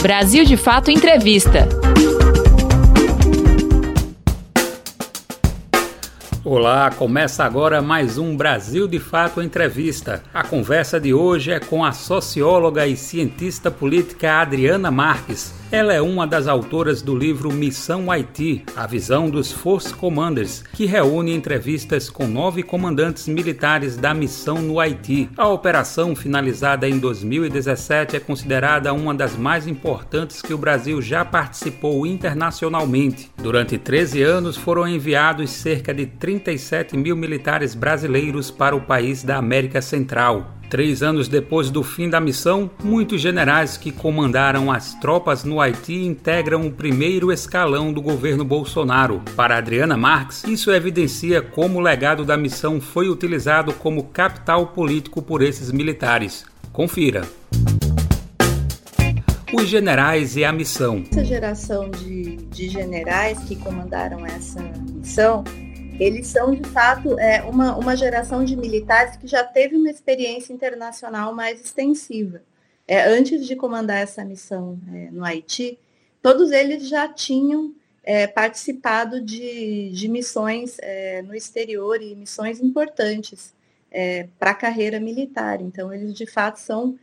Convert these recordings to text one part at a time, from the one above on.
Brasil de Fato Entrevista. Olá, começa agora mais um Brasil de Fato Entrevista. A conversa de hoje é com a socióloga e cientista política Adriana Marques. Ela é uma das autoras do livro Missão Haiti, a visão dos Force Commanders, que reúne entrevistas com nove comandantes militares da missão no Haiti. A operação, finalizada em 2017, é considerada uma das mais importantes que o Brasil já participou internacionalmente. Durante 13 anos foram enviados cerca de 37 mil militares brasileiros para o país da América Central. Três anos depois do fim da missão, muitos generais que comandaram as tropas no Haiti integram o primeiro escalão do governo Bolsonaro. Para Adriana Marques, isso evidencia como o legado da missão foi utilizado como capital político por esses militares. Confira. Os generais e a missão. Essa geração de, de generais que comandaram essa missão eles são de fato é, uma, uma geração de militares que já teve uma experiência internacional mais extensiva. É, antes de comandar essa missão é, no Haiti, todos eles já tinham é, participado de, de missões é, no exterior e missões importantes é, para a carreira militar. Então, eles de fato são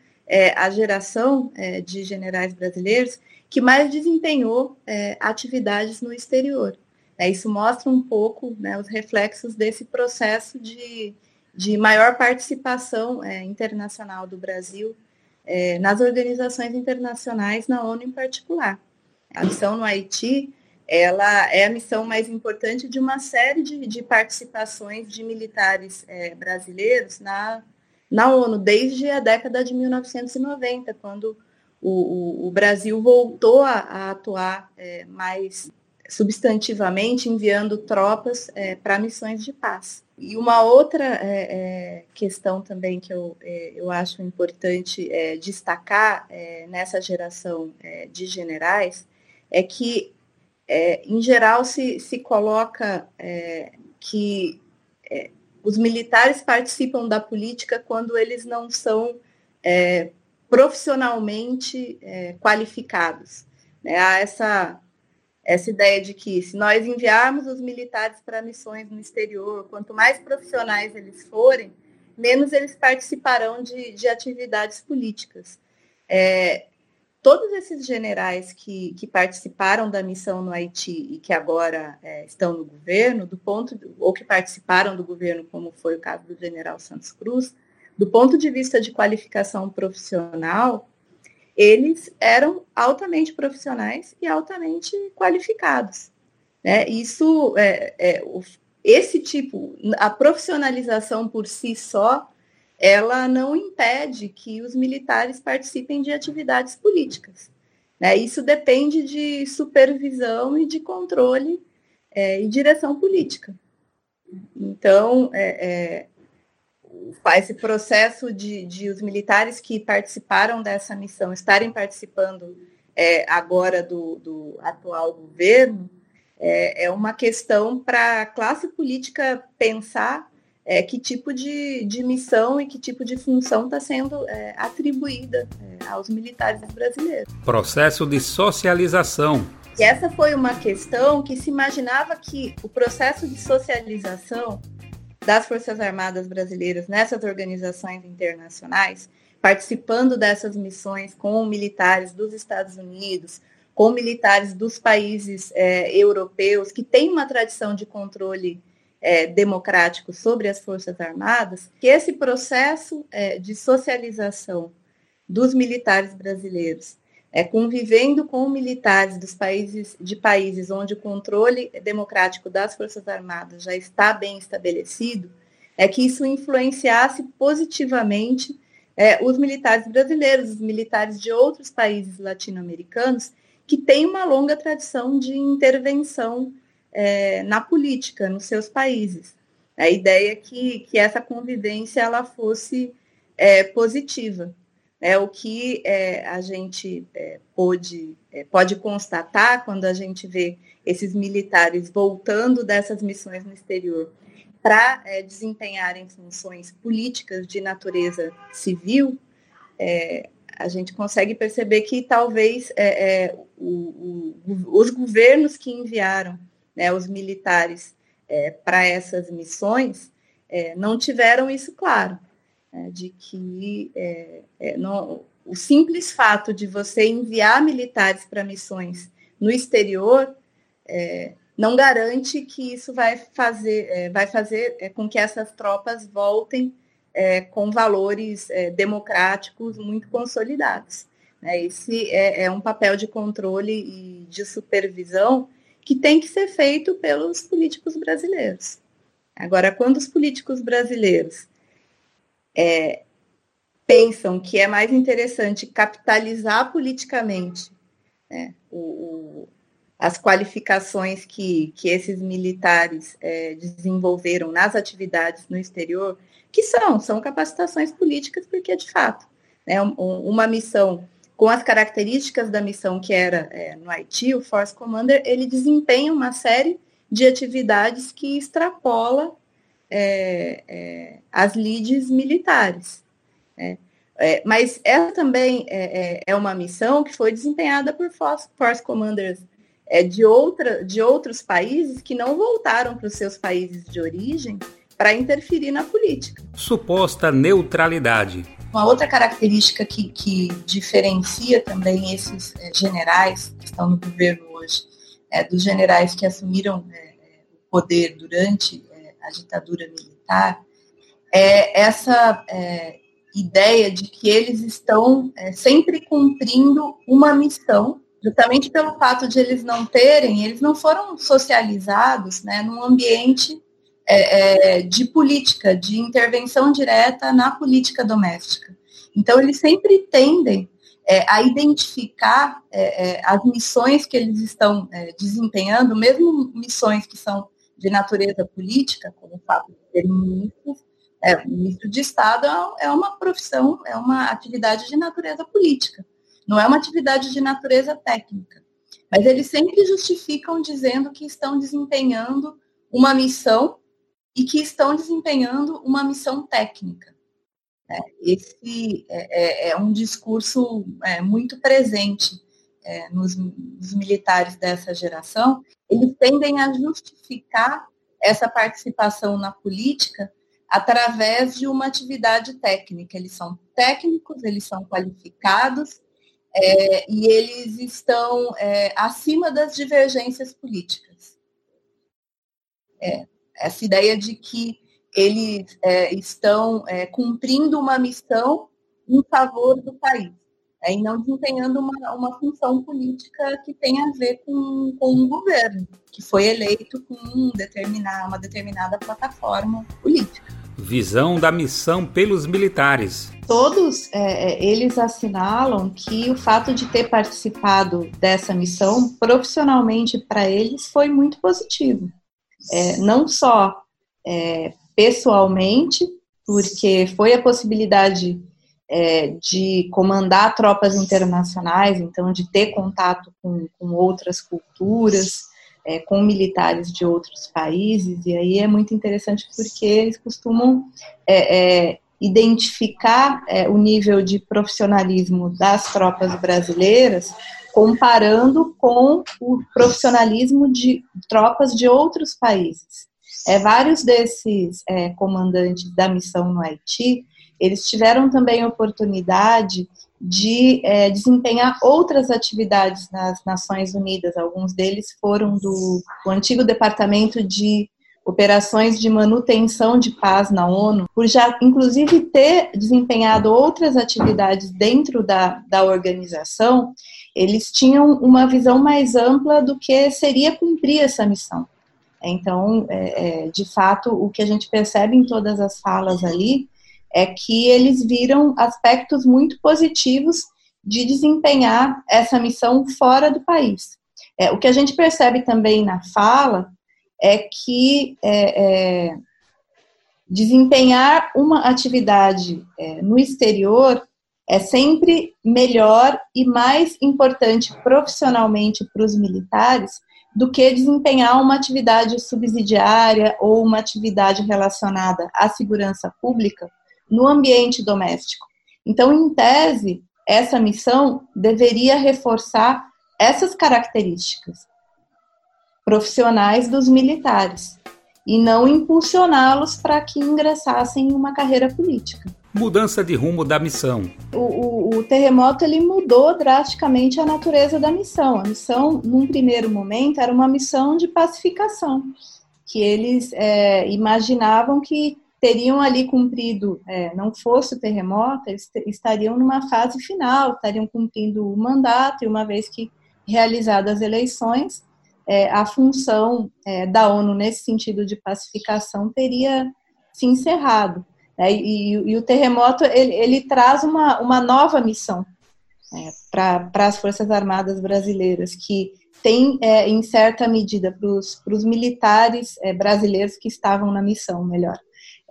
a geração de generais brasileiros que mais desempenhou atividades no exterior. É, isso mostra um pouco né, os reflexos desse processo de, de maior participação é, internacional do Brasil é, nas organizações internacionais, na ONU em particular. A missão no Haiti, ela é a missão mais importante de uma série de, de participações de militares é, brasileiros na, na ONU, desde a década de 1990, quando o, o, o Brasil voltou a, a atuar é, mais substantivamente enviando tropas é, para missões de paz. E uma outra é, é, questão também que eu, é, eu acho importante é, destacar é, nessa geração de generais é que, em geral, se, se coloca que os militares participam da política quando eles não são profissionalmente qualificados. Né? Há essa essa ideia de que se nós enviarmos os militares para missões no exterior, quanto mais profissionais eles forem, menos eles participarão de, de atividades políticas. É, todos esses generais que, que, participaram da missão no Haiti e que agora é, estão no governo, do ponto ou que participaram do governo, como foi o caso do general Santos Cruz, do ponto de vista de qualificação profissional, eles eram altamente profissionais e altamente qualificados. Né? Isso, é, é, esse tipo, a profissionalização por si só, ela não impede que os militares participem de atividades políticas. Né? Isso depende de supervisão e de controle é, e direção política. Então, é, é esse processo de, de, os militares que participaram dessa missão estarem participando é, agora do, do, atual governo é, é uma questão para a classe política pensar é, que tipo de, de, missão e que tipo de função está sendo é, atribuída é, aos militares brasileiros. Processo de socialização. E essa foi uma questão que se imaginava que o processo de socialização das Forças Armadas Brasileiras nessas organizações internacionais, participando dessas missões com militares dos Estados Unidos, com militares dos países é, europeus que têm uma tradição de controle é, democrático sobre as Forças Armadas, que esse processo é, de socialização dos militares brasileiros é, convivendo com militares dos países de países onde o controle democrático das Forças Armadas já está bem estabelecido, é que isso influenciasse positivamente é, os militares brasileiros, os militares de outros países latino-americanos, que têm uma longa tradição de intervenção é, na política nos seus países. A ideia é que, que essa convivência ela fosse é, positiva. É o que é, a gente é, pode, é, pode constatar quando a gente vê esses militares voltando dessas missões no exterior para é, desempenharem funções políticas de natureza civil, é, a gente consegue perceber que talvez é, é, o, o, os governos que enviaram né, os militares é, para essas missões é, não tiveram isso claro, né, de que é, é, não, o simples fato de você enviar militares para missões no exterior não garante que isso vai fazer, vai fazer com que essas tropas voltem é, com valores é, democráticos muito consolidados. Né? Esse é, é, um papel de controle e de supervisão que tem que ser feito pelos políticos brasileiros. Agora, quando os políticos brasileiros é, pensam que é mais interessante capitalizar politicamente né, o, o, as qualificações que, que esses militares é, desenvolveram nas atividades no exterior, que são, são capacitações políticas, porque de fato, né, uma missão com as características da missão que era é, no Haiti, o Force Commander, ele desempenha uma série de atividades que extrapola é, é, as leads militares. Né? É, mas ela também é, é, é, uma missão que foi desempenhada por Force, Commanders é, de, outra, de outros países que não voltaram para os seus países de origem para interferir na política. Suposta neutralidade. Uma outra característica que, que diferencia também esses é, generais que estão no governo hoje, é, dos generais que assumiram é, o poder durante a ditadura militar, é essa é, ideia de que eles estão é, sempre cumprindo uma missão justamente pelo fato de eles não terem, eles não foram socializados né, num ambiente é, é, de política, de intervenção direta na política doméstica. Então, eles sempre tendem é, a identificar é, as missões que eles estão desempenhando, mesmo missões que são de natureza política, como o fato de serem ministros, é, ministro de Estado é uma profissão, é uma atividade de natureza política, não é uma atividade de natureza técnica. Mas eles sempre justificam dizendo que estão desempenhando uma missão e que estão desempenhando uma missão técnica. É, esse é, é, é, um discurso é, muito presente é, nos, nos, militares dessa geração. Eles tendem a justificar essa participação na política através de uma atividade técnica. Eles são técnicos, eles são qualificados é, e eles estão acima das divergências políticas. É, essa ideia de que eles é, estão é, cumprindo uma missão em favor do país, é, e não desempenhando uma, uma função política que tem a ver com, com um governo, que foi eleito com um determinar, uma determinada plataforma política. Visão da missão pelos militares. Todos é, é eles assinalam que o fato de ter participado dessa missão profissionalmente para eles foi muito positivo é, não só é, pessoalmente, porque foi a possibilidade é, de comandar tropas internacionais, então de ter contato com, com outras culturas, é, com militares de outros países, e aí é muito interessante porque eles costumam é, é, identificar é, o nível de profissionalismo das tropas brasileiras comparando com o profissionalismo de tropas de outros países. É, vários desses é, comandantes da missão no Haiti, eles tiveram também oportunidade de é, desempenhar outras atividades nas Nações Unidas. Alguns deles foram do, do antigo Departamento de operações de manutenção de paz na ONU, por já, inclusive, ter desempenhado outras atividades dentro da, da organização, eles tinham uma visão mais ampla do que seria cumprir essa missão. Então, é, é, de fato, o que a gente percebe em todas as falas ali é que eles viram aspectos muito positivos de desempenhar essa missão fora do país. É, o que a gente percebe também na fala é que é, é, desempenhar uma atividade é, no exterior é sempre melhor e mais importante profissionalmente para os militares do que desempenhar uma atividade subsidiária ou uma atividade relacionada à segurança pública no ambiente doméstico. Então, em tese, essa missão deveria reforçar essas características profissionais dos militares e não impulsioná-los para que ingressassem em uma carreira política. Mudança de rumo da missão. O, o, o, terremoto ele mudou drasticamente a natureza da missão. A missão, num primeiro momento, era uma missão de pacificação, que eles é, imaginavam que teriam ali cumprido, é, não fosse o terremoto, eles estariam numa fase final, estariam cumprindo o mandato, e uma vez que realizadas as eleições, é, a função é, da ONU nesse sentido de pacificação teria se encerrado. Né? E, e, o terremoto ele, ele, traz uma, uma nova missão é, para as Forças Armadas brasileiras, que tem, é, em certa medida, para os militares é, brasileiros que estavam na missão, melhor.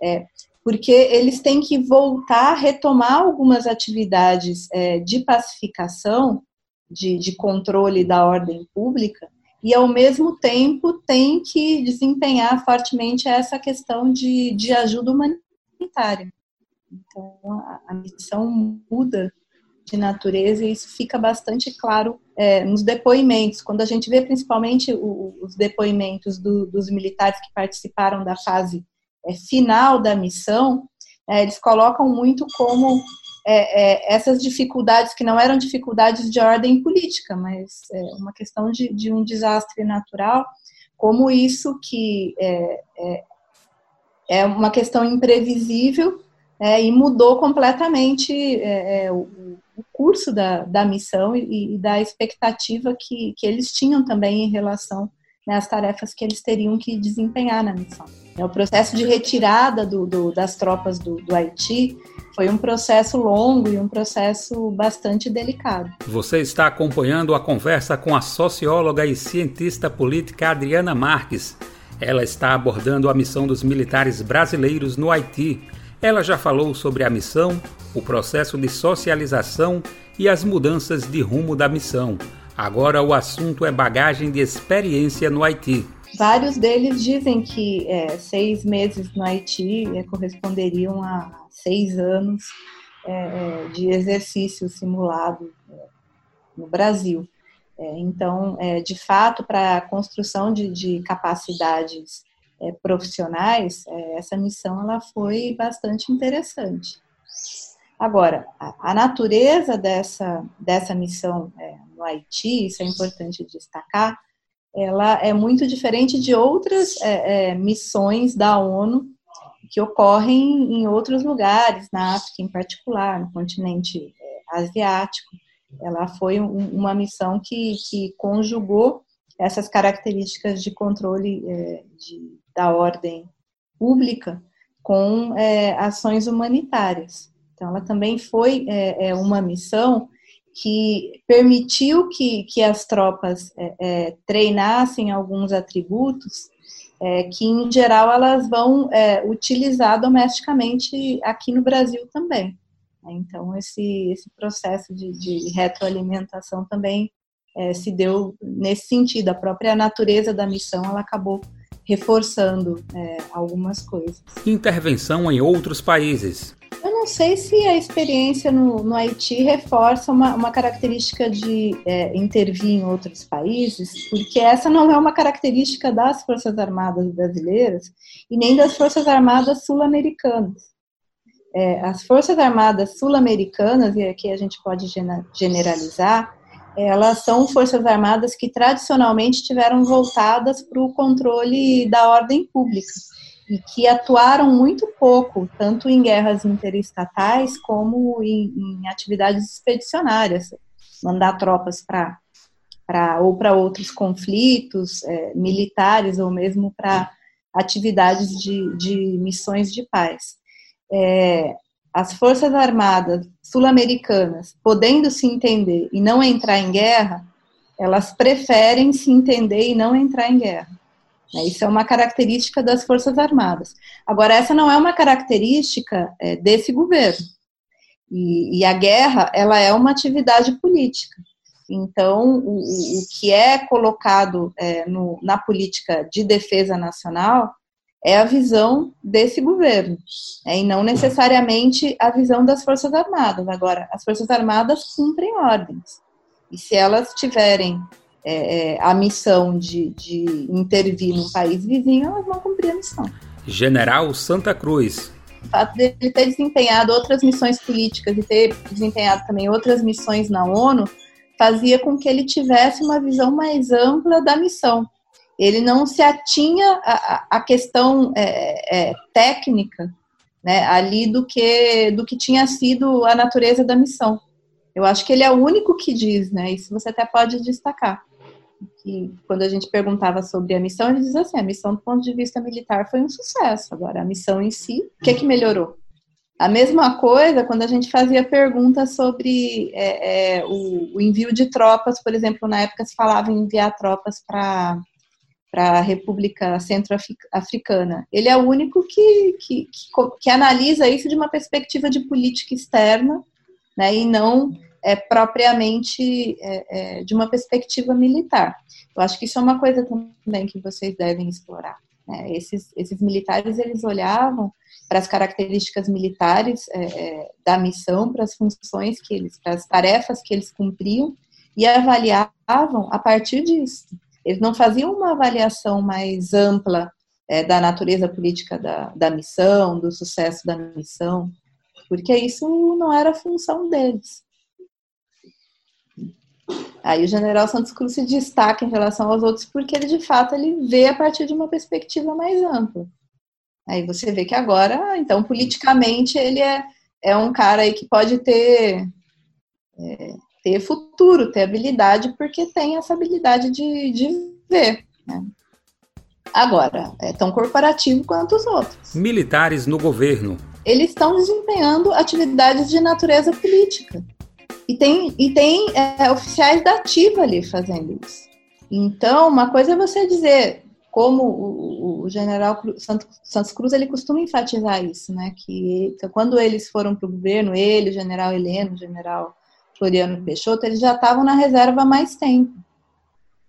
É, porque eles têm que voltar a retomar algumas atividades de pacificação, de, de controle da ordem pública, e ao mesmo tempo tem que desempenhar fortemente essa questão de, de ajuda humanitária. Então a, a missão muda de natureza e isso fica bastante claro é, nos depoimentos. Quando a gente vê principalmente o, os depoimentos do, dos militares que participaram da fase é, final da missão, é, eles colocam muito como é, é, essas dificuldades que não eram dificuldades de ordem política, mas é, uma questão de, de, um desastre natural, como isso que é, é, é uma questão imprevisível é, e mudou completamente o, o, curso da, da missão e, e, da expectativa que, que eles tinham também em relação né, às tarefas que eles teriam que desempenhar na missão. O processo de retirada do, do, das tropas do, do Haiti foi um processo longo e um processo bastante delicado. Você está acompanhando a conversa com a socióloga e cientista política Adriana Marques. Ela está abordando a missão dos militares brasileiros no Haiti. Ela já falou sobre a missão, o processo de socialização e as mudanças de rumo da missão. Agora o assunto é bagagem de experiência no Haiti. Vários deles dizem que é, seis meses no Haiti é, corresponderiam a seis anos é, é de exercício simulado é, no Brasil. É, então, de fato, para a construção de, de capacidades profissionais, essa missão ela foi bastante interessante. Agora, a, a natureza dessa, dessa missão no Haiti, isso é importante destacar, ela é muito diferente de outras é, é, missões da ONU que ocorrem em outros lugares, na África em particular, no continente é, asiático. Ela foi um, uma missão que, que conjugou essas características de controle é, de, da ordem pública com é, ações humanitárias. Então, ela também foi é, uma missão que permitiu que, que as tropas é, é, treinassem alguns atributos é, que, em geral, elas vão é, utilizar domesticamente aqui no Brasil também. Então, esse, esse processo de, de retroalimentação também é, se deu nesse sentido. A própria natureza da missão ela acabou reforçando é, algumas coisas. Intervenção em outros países não sei se a experiência no, no Haiti reforça uma, uma característica de é, intervir em outros países, porque essa não é uma característica das Forças Armadas brasileiras e nem das Forças Armadas sul-americanas. É, as Forças Armadas sul-americanas, e aqui a gente pode generalizar, elas são forças armadas que tradicionalmente tiveram voltadas para o controle da ordem pública e que atuaram muito pouco, tanto em guerras interestatais como em, em atividades expedicionárias, mandar tropas para para ou para outros conflitos é, militares ou mesmo para atividades de, de missões de paz. É, as forças armadas sul-americanas, podendo se entender e não entrar em guerra, elas preferem se entender e não entrar em guerra. Né? Isso é uma característica das Forças Armadas. Agora, essa não é uma característica é, desse governo. E, e, a guerra, ela é uma atividade política. Então, o, o que é colocado é, no, na política de defesa nacional é a visão desse governo, né, e não necessariamente a visão das Forças Armadas. Agora, as Forças Armadas cumprem ordens, e se elas tiverem é, é, a missão de, de intervir num país vizinho, elas vão cumprir a missão. General Santa Cruz. O fato dele ter desempenhado outras missões políticas e ter desempenhado também outras missões na ONU fazia com que ele tivesse uma visão mais ampla da missão ele não se atinha à, questão é, é, técnica né, ali do que, do que tinha sido a natureza da missão. Eu acho que ele é o único que diz, né? Isso você até pode destacar. Que quando a gente perguntava sobre a missão, ele diz assim: a missão do ponto de vista militar foi um sucesso. Agora, a missão em si, o que, é que melhorou? A mesma coisa quando a gente fazia perguntas sobre é, é, o, o, envio de tropas, por exemplo, na época se falava em enviar tropas para para a República Centro-Africana. Ele é o único que, que, que, que, analisa isso de uma perspectiva de política externa, né, e não é, propriamente é, é, de uma perspectiva militar. Eu acho que isso é uma coisa também que vocês devem explorar. Né? Esses, esses militares, eles olhavam para as características militares é, é, da missão, para as funções que eles, para as tarefas que eles cumpriam, e avaliavam a partir disso. Eles não faziam uma avaliação mais ampla é, da natureza política da, da missão, do sucesso da missão, porque isso não era função deles. Aí o general Santos Cruz se destaca em relação aos outros porque ele, de fato, ele vê a partir de uma perspectiva mais ampla. Aí você vê que agora, então, politicamente, ele é, é um cara aí que pode ter é, ter futuro, ter habilidade, porque tem essa habilidade de, de ver. Né? Agora, é tão corporativo quanto os outros. Militares no governo. Eles estão desempenhando atividades de natureza política. E tem, e tem é, oficiais da ativa ali fazendo isso. Então, uma coisa é você dizer, como o, o general Santos Cruz ele costuma enfatizar isso, né? Que então, quando eles foram para o governo, ele, o general Heleno, o general Floriano Peixoto, eles já estavam na reserva há mais tempo.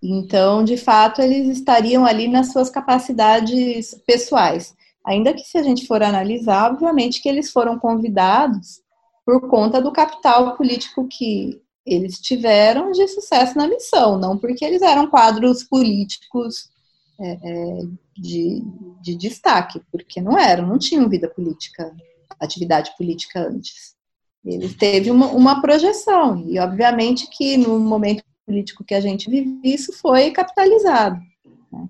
Então, de fato, eles estariam ali nas suas capacidades pessoais. Ainda que se a gente for analisar, obviamente que eles foram convidados por conta do capital político que eles tiveram de sucesso na missão, não porque eles eram quadros políticos é, é, de, de destaque, porque não eram, não tinham vida política, atividade política antes. Ele teve uma, uma projeção, e obviamente que no momento político que a gente vive, isso foi capitalizado. Né?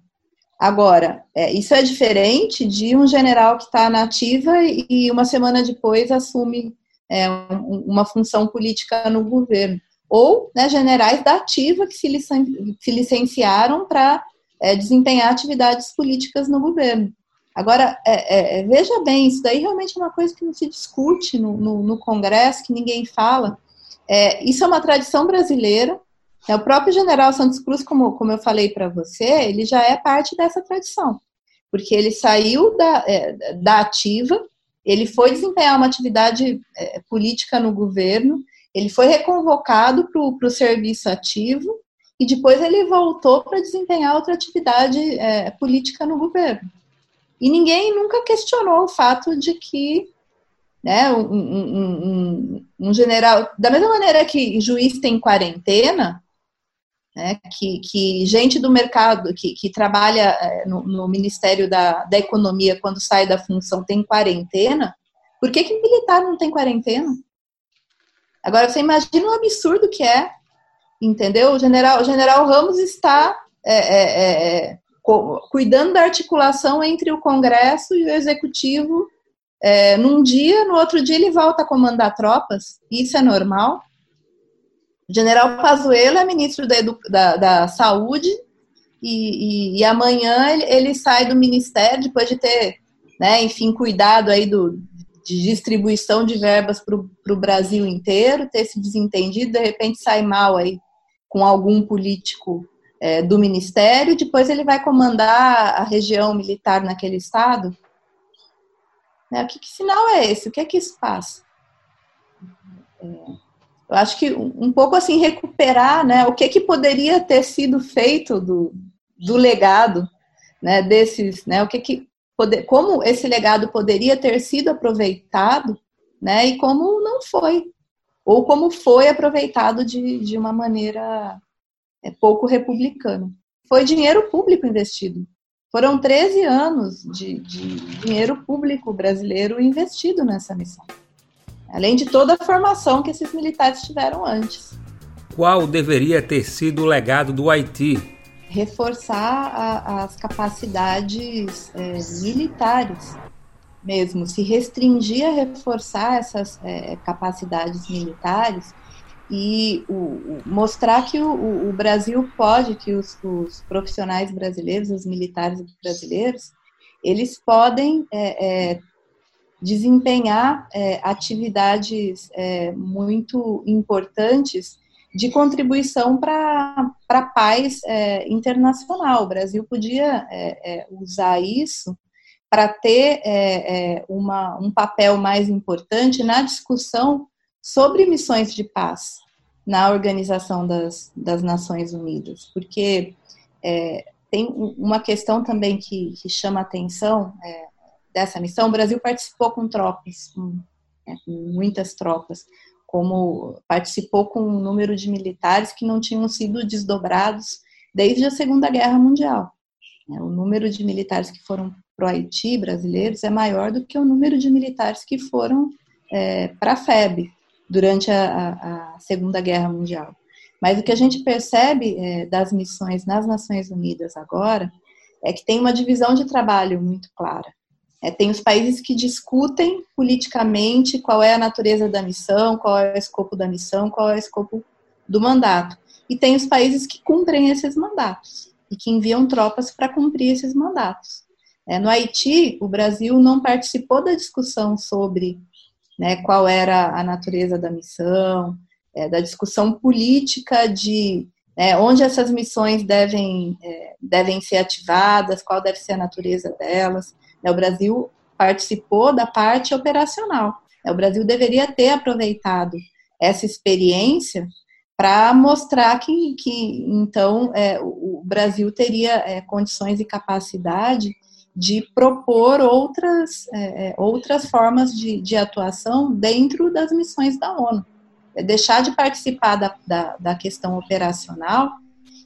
Agora, é, isso é diferente de um general que está na ativa e uma semana depois assume é, um, uma função política no governo. Ou né, generais da ativa que se, licen se licenciaram para é, desempenhar atividades políticas no governo. Agora, é, é, é, veja bem, isso daí realmente é uma coisa que não se discute no, no, no Congresso, que ninguém fala. É, isso é uma tradição brasileira. É, o próprio general Santos Cruz, como, como eu falei para você, ele já é parte dessa tradição, porque ele saiu da, é, da ativa, ele foi desempenhar uma atividade é, política no governo, ele foi reconvocado para o serviço ativo e depois ele voltou para desempenhar outra atividade política no governo. E ninguém nunca questionou o fato de que né, um, um, um, um general, da mesma maneira que juiz tem quarentena, né, que, que gente do mercado que, que trabalha é, no, no, Ministério da, da Economia, quando sai da função, tem quarentena, por que, que militar não tem quarentena? Agora, você imagina o absurdo que é, entendeu? O general, o general Ramos está é, é, é cuidando da articulação entre o Congresso e o Executivo é, num dia, no outro dia ele volta a comandar tropas. Isso é normal. O general Pazuello é ministro da, da, da Saúde e, e, e amanhã ele, ele, sai do ministério depois de ter, né, enfim, cuidado aí do, de distribuição de verbas para o Brasil inteiro, ter se desentendido, de repente sai mal aí com algum político é, do ministério, depois ele vai comandar a região militar naquele estado. Né? Que, que, sinal é esse? O que é que isso passa? É, eu acho que um pouco assim recuperar, né? O que que poderia ter sido feito do, do legado, né? Desses, né? O que que poder, como esse legado poderia ter sido aproveitado, né, e como não foi, ou como foi aproveitado de, de uma maneira é, pouco republicana. Foi dinheiro público investido. Foram 13 anos de, de dinheiro público brasileiro investido nessa missão. Além de toda a formação que esses militares tiveram antes. Qual deveria ter sido o legado do Haiti? Reforçar a, as capacidades é, militares mesmo, se restringir a reforçar essas é, capacidades militares e o, o, mostrar que o, o, Brasil pode, que os, os, profissionais brasileiros, os militares brasileiros, eles podem é, é, desempenhar é, atividades é, muito importantes de contribuição para a paz é, internacional. O Brasil podia é, usar isso para ter uma, um papel mais importante na discussão sobre missões de paz na Organização das, das Nações Unidas, porque é, tem uma questão também que, que chama a atenção é, dessa missão. O Brasil participou com tropas, com, é, com muitas tropas, como participou com um número de militares que não tinham sido desdobrados desde a Segunda Guerra Mundial. É, o número de militares que foram para o Haiti brasileiros é maior do que o número de militares que foram é, para a FEB, durante a, a, Segunda Guerra Mundial. Mas o que a gente percebe é, das missões nas Nações Unidas agora é que tem uma divisão de trabalho muito clara. É, tem os países que discutem politicamente qual é a natureza da missão, qual é o escopo da missão, qual é o escopo do mandato. E tem os países que cumprem esses mandatos e que enviam tropas para cumprir esses mandatos. É, no Haiti, o Brasil não participou da discussão sobre né, qual era a natureza da missão, é, da discussão política de é, onde essas missões devem, é, devem ser ativadas, qual deve ser a natureza delas. Né, o Brasil participou da parte operacional. Né, o Brasil deveria ter aproveitado essa experiência para mostrar que, que então, é, o Brasil teria é, condições e capacidade de propor outras, é, é, outras formas de, de, atuação dentro das missões da ONU. É deixar de participar da, da, da, questão operacional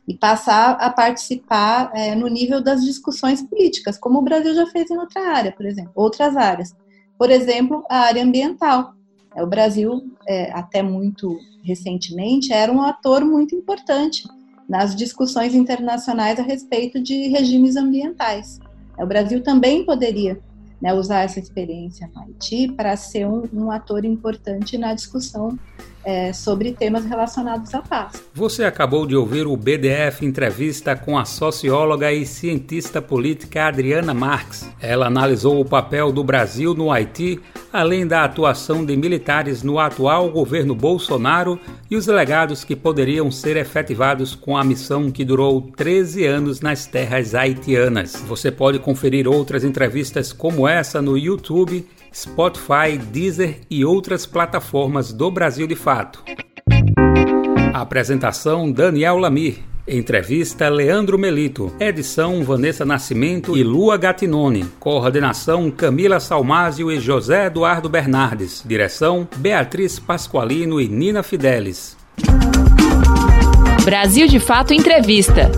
e passar a participar é, no nível das discussões políticas, como o Brasil já fez em outra área, por exemplo, outras áreas. Por exemplo, a área ambiental. É, o Brasil, é, até muito recentemente, era um ator muito importante nas discussões internacionais a respeito de regimes ambientais. O Brasil também poderia né, usar essa experiência no Haiti para ser um, um, ator importante na discussão é, sobre temas relacionados à paz. Você acabou de ouvir o BDF entrevista com a socióloga e cientista política Adriana Marques. Ela analisou o papel do Brasil no Haiti, além da atuação de militares no atual governo Bolsonaro e os legados que poderiam ser efetivados com a missão que durou 13 anos nas terras haitianas. Você pode conferir outras entrevistas como essa no YouTube Spotify, Deezer e outras plataformas do Brasil de Fato. Apresentação Daniel Lamir. Entrevista Leandro Melito. Edição Vanessa Nascimento e Lua Gatinone. Coordenação Camila Salmásio e José Eduardo Bernardes. Direção Beatriz Pasqualino e Nina Fidelis. Brasil de Fato Entrevista.